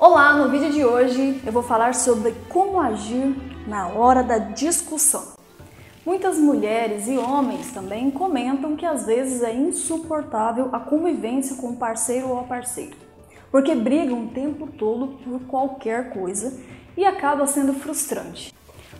Olá, no vídeo de hoje eu vou falar sobre como agir na hora da discussão. Muitas mulheres e homens também comentam que às vezes é insuportável a convivência com o parceiro ou a parceira, porque brigam o tempo todo por qualquer coisa e acaba sendo frustrante.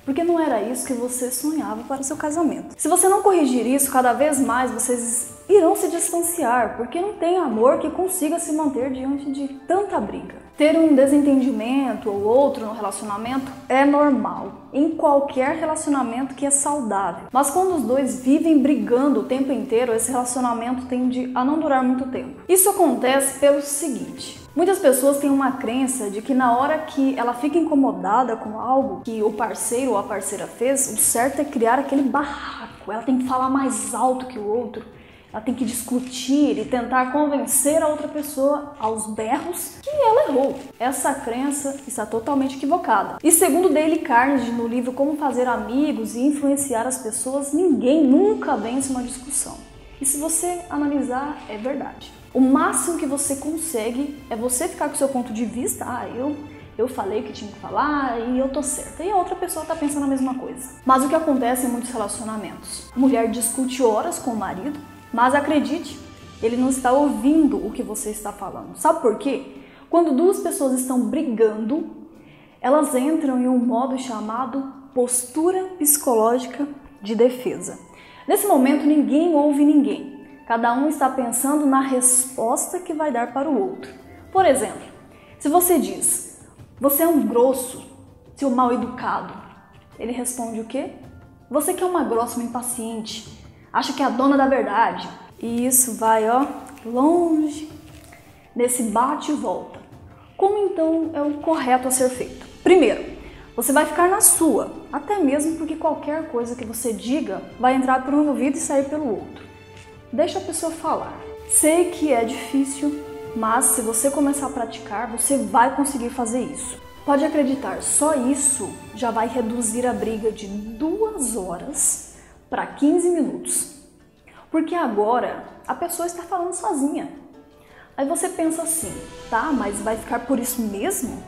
Porque não era isso que você sonhava para seu casamento. Se você não corrigir isso, cada vez mais vocês irão se distanciar, porque não tem amor que consiga se manter diante de tanta briga. Ter um desentendimento ou outro no relacionamento é normal, em qualquer relacionamento que é saudável. Mas quando os dois vivem brigando o tempo inteiro, esse relacionamento tende a não durar muito tempo. Isso acontece pelo seguinte: Muitas pessoas têm uma crença de que na hora que ela fica incomodada com algo que o parceiro ou a parceira fez, o certo é criar aquele barraco. Ela tem que falar mais alto que o outro ela tem que discutir e tentar convencer a outra pessoa aos berros que ela errou. Essa crença está totalmente equivocada. E segundo Dale Carnegie no livro Como Fazer Amigos e Influenciar as Pessoas, ninguém nunca vence uma discussão. E se você analisar, é verdade. O máximo que você consegue é você ficar com seu ponto de vista, ah, eu eu falei o que tinha que falar e eu tô certa. E a outra pessoa tá pensando a mesma coisa. Mas o que acontece em muitos relacionamentos? A mulher discute horas com o marido, mas acredite, ele não está ouvindo o que você está falando. Sabe por quê? Quando duas pessoas estão brigando, elas entram em um modo chamado postura psicológica de defesa. Nesse momento, ninguém ouve ninguém. Cada um está pensando na resposta que vai dar para o outro. Por exemplo, se você diz: "Você é um grosso, seu mal educado", ele responde o quê? "Você que é uma grossa, uma impaciente" acha que é a dona da verdade. E isso vai, ó, longe nesse bate e volta. Como então é o correto a ser feito? Primeiro, você vai ficar na sua, até mesmo porque qualquer coisa que você diga vai entrar por um ouvido e sair pelo outro. Deixa a pessoa falar. Sei que é difícil, mas se você começar a praticar, você vai conseguir fazer isso. Pode acreditar, só isso já vai reduzir a briga de duas horas para 15 minutos. Porque agora a pessoa está falando sozinha. Aí você pensa assim, tá, mas vai ficar por isso mesmo?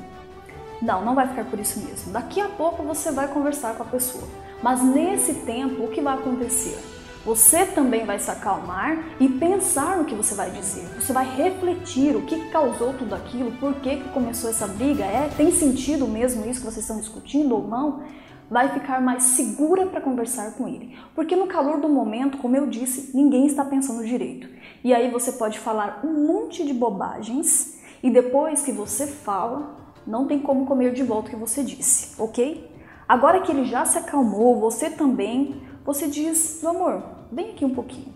Não, não vai ficar por isso mesmo. Daqui a pouco você vai conversar com a pessoa. Mas nesse tempo, o que vai acontecer? Você também vai se acalmar e pensar no que você vai dizer. Você vai refletir o que causou tudo aquilo, por que, que começou essa briga, é, tem sentido mesmo isso que vocês estão discutindo ou não? Vai ficar mais segura para conversar com ele. Porque no calor do momento, como eu disse, ninguém está pensando direito. E aí você pode falar um monte de bobagens e depois que você fala, não tem como comer de volta o que você disse, ok? Agora que ele já se acalmou, você também, você diz, amor, vem aqui um pouquinho,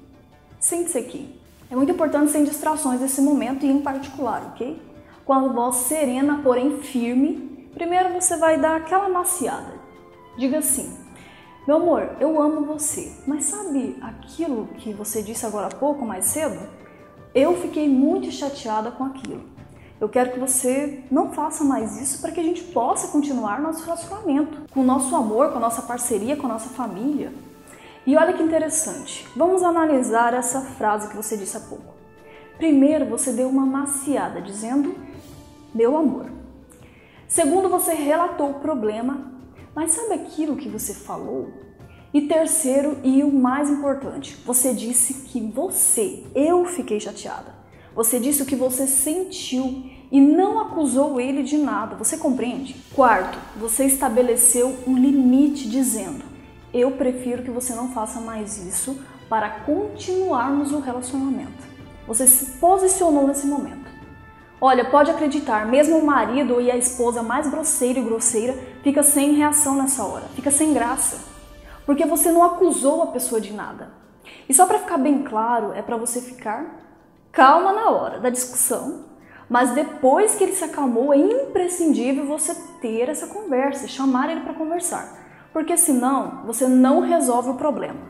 sente-se aqui. É muito importante sem distrações nesse momento e em particular, ok? Com a voz serena, porém firme, primeiro você vai dar aquela maciada, Diga assim: Meu amor, eu amo você, mas sabe aquilo que você disse agora há pouco, mais cedo? Eu fiquei muito chateada com aquilo. Eu quero que você não faça mais isso para que a gente possa continuar nosso relacionamento, com o nosso amor, com a nossa parceria, com a nossa família. E olha que interessante, vamos analisar essa frase que você disse há pouco. Primeiro, você deu uma maciada dizendo meu amor. Segundo, você relatou o problema mas sabe aquilo que você falou? E terceiro, e o mais importante, você disse que você, eu fiquei chateada. Você disse o que você sentiu e não acusou ele de nada. Você compreende? Quarto, você estabeleceu um limite dizendo: Eu prefiro que você não faça mais isso para continuarmos o relacionamento. Você se posicionou nesse momento. Olha, pode acreditar, mesmo o marido e a esposa mais grosseira e grosseira fica sem reação nessa hora, fica sem graça, porque você não acusou a pessoa de nada. E só para ficar bem claro, é para você ficar calma na hora da discussão, mas depois que ele se acalmou, é imprescindível você ter essa conversa, chamar ele para conversar, porque senão você não resolve o problema.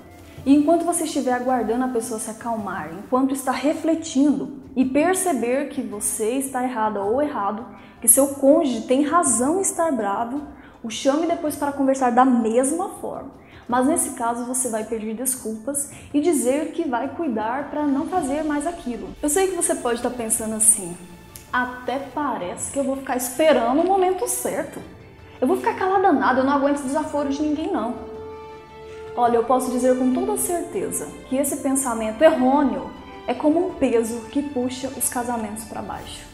E enquanto você estiver aguardando a pessoa se acalmar, enquanto está refletindo e perceber que você está errada ou errado, que seu cônjuge tem razão em estar bravo, o chame depois para conversar da mesma forma. Mas nesse caso você vai pedir desculpas e dizer que vai cuidar para não fazer mais aquilo. Eu sei que você pode estar pensando assim: Até parece que eu vou ficar esperando o momento certo. Eu vou ficar calada nada, eu não aguento desaforo de ninguém não. Olha, eu posso dizer com toda certeza que esse pensamento errôneo é como um peso que puxa os casamentos para baixo.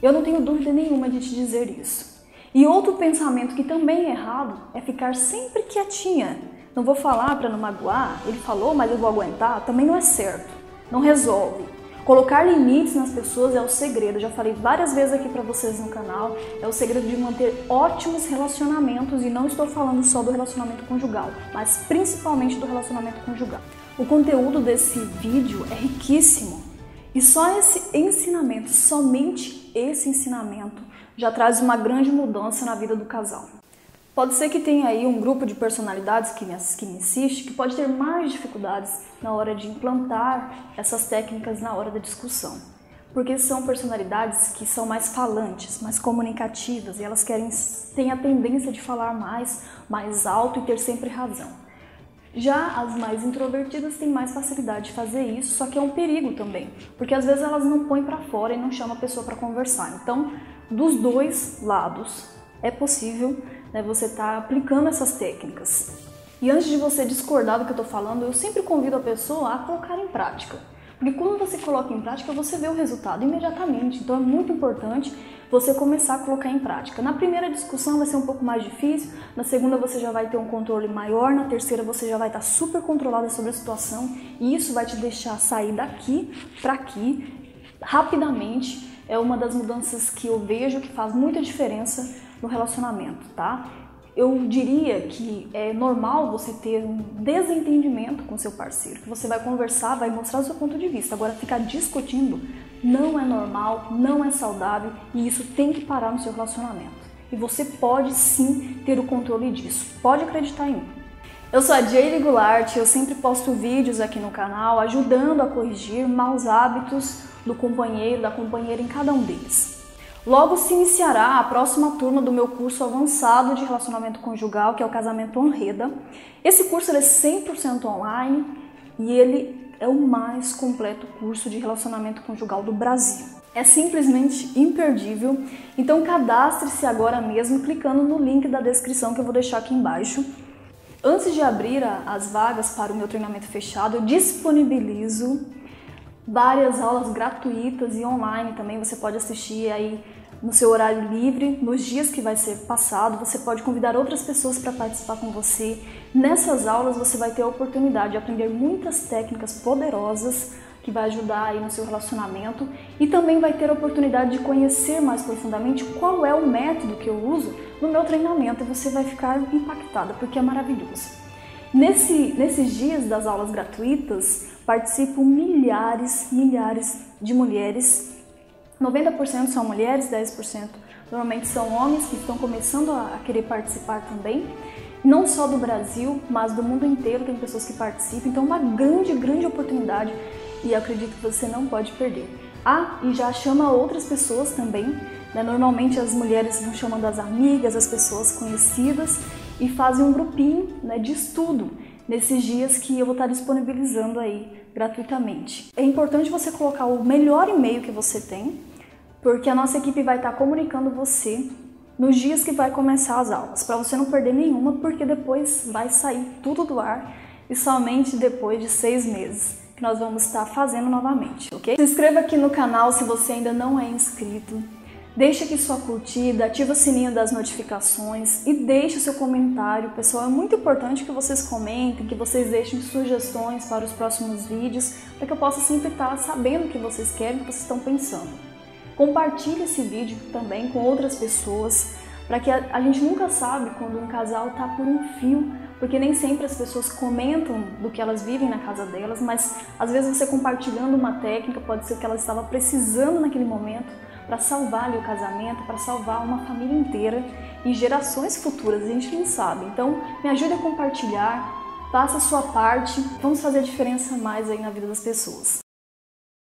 Eu não tenho dúvida nenhuma de te dizer isso. E outro pensamento que também é errado é ficar sempre quietinha. Não vou falar para não magoar, ele falou, mas eu vou aguentar, também não é certo. Não resolve. Colocar limites nas pessoas é o segredo. Já falei várias vezes aqui para vocês no canal. É o segredo de manter ótimos relacionamentos e não estou falando só do relacionamento conjugal, mas principalmente do relacionamento conjugal. O conteúdo desse vídeo é riquíssimo e só esse ensinamento, somente esse ensinamento, já traz uma grande mudança na vida do casal. Pode ser que tenha aí um grupo de personalidades que me, que me que pode ter mais dificuldades na hora de implantar essas técnicas na hora da discussão. Porque são personalidades que são mais falantes, mais comunicativas e elas querem têm a tendência de falar mais, mais alto e ter sempre razão. Já as mais introvertidas têm mais facilidade de fazer isso, só que é um perigo também, porque às vezes elas não põem para fora e não chamam a pessoa para conversar. Então, dos dois lados, é possível né, você estar tá aplicando essas técnicas. E antes de você discordar do que eu estou falando, eu sempre convido a pessoa a colocar em prática. Porque quando você coloca em prática, você vê o resultado imediatamente. Então é muito importante você começar a colocar em prática. Na primeira discussão vai ser um pouco mais difícil, na segunda você já vai ter um controle maior, na terceira você já vai estar super controlada sobre a situação e isso vai te deixar sair daqui para aqui rapidamente. É uma das mudanças que eu vejo que faz muita diferença no relacionamento, tá? Eu diria que é normal você ter um desentendimento com seu parceiro, que você vai conversar, vai mostrar o seu ponto de vista. Agora, ficar discutindo não é normal, não é saudável e isso tem que parar no seu relacionamento. E você pode sim ter o controle disso. Pode acreditar em mim. Eu sou a Jaylee Goulart, eu sempre posto vídeos aqui no canal ajudando a corrigir maus hábitos do companheiro, da companheira em cada um deles. Logo se iniciará a próxima turma do meu curso avançado de relacionamento conjugal, que é o Casamento Honreda. Esse curso é 100% online e ele é o mais completo curso de relacionamento conjugal do Brasil. É simplesmente imperdível, então cadastre-se agora mesmo clicando no link da descrição que eu vou deixar aqui embaixo. Antes de abrir as vagas para o meu treinamento fechado, eu disponibilizo várias aulas gratuitas e online também. Você pode assistir aí no seu horário livre, nos dias que vai ser passado. Você pode convidar outras pessoas para participar com você. Nessas aulas você vai ter a oportunidade de aprender muitas técnicas poderosas que vai ajudar aí no seu relacionamento e também vai ter a oportunidade de conhecer mais profundamente qual é o método que eu uso no meu treinamento e você vai ficar impactada porque é maravilhoso. Nesse, nesses dias das aulas gratuitas, participam milhares, milhares de mulheres. 90% são mulheres, 10% normalmente são homens que estão começando a querer participar também. Não só do Brasil, mas do mundo inteiro tem pessoas que participam. Então, uma grande, grande oportunidade e acredito que você não pode perder. Ah, e já chama outras pessoas também. Né? Normalmente as mulheres vão chamando as amigas, as pessoas conhecidas e fazem um grupinho né, de estudo nesses dias que eu vou estar disponibilizando aí gratuitamente. É importante você colocar o melhor e-mail que você tem, porque a nossa equipe vai estar comunicando você nos dias que vai começar as aulas, para você não perder nenhuma, porque depois vai sair tudo do ar e somente depois de seis meses que nós vamos estar fazendo novamente, ok? Se inscreva aqui no canal se você ainda não é inscrito. Deixe aqui sua curtida, ativa o sininho das notificações e deixe o seu comentário. Pessoal, é muito importante que vocês comentem, que vocês deixem sugestões para os próximos vídeos, para que eu possa sempre estar sabendo o que vocês querem, o que vocês estão pensando. Compartilhe esse vídeo também com outras pessoas, para que a, a gente nunca sabe quando um casal está por um fio, porque nem sempre as pessoas comentam do que elas vivem na casa delas, mas às vezes você compartilhando uma técnica pode ser o que ela estava precisando naquele momento para salvar ali o casamento, para salvar uma família inteira e gerações futuras, a gente não sabe. Então, me ajude a compartilhar, faça a sua parte, vamos fazer a diferença mais aí na vida das pessoas.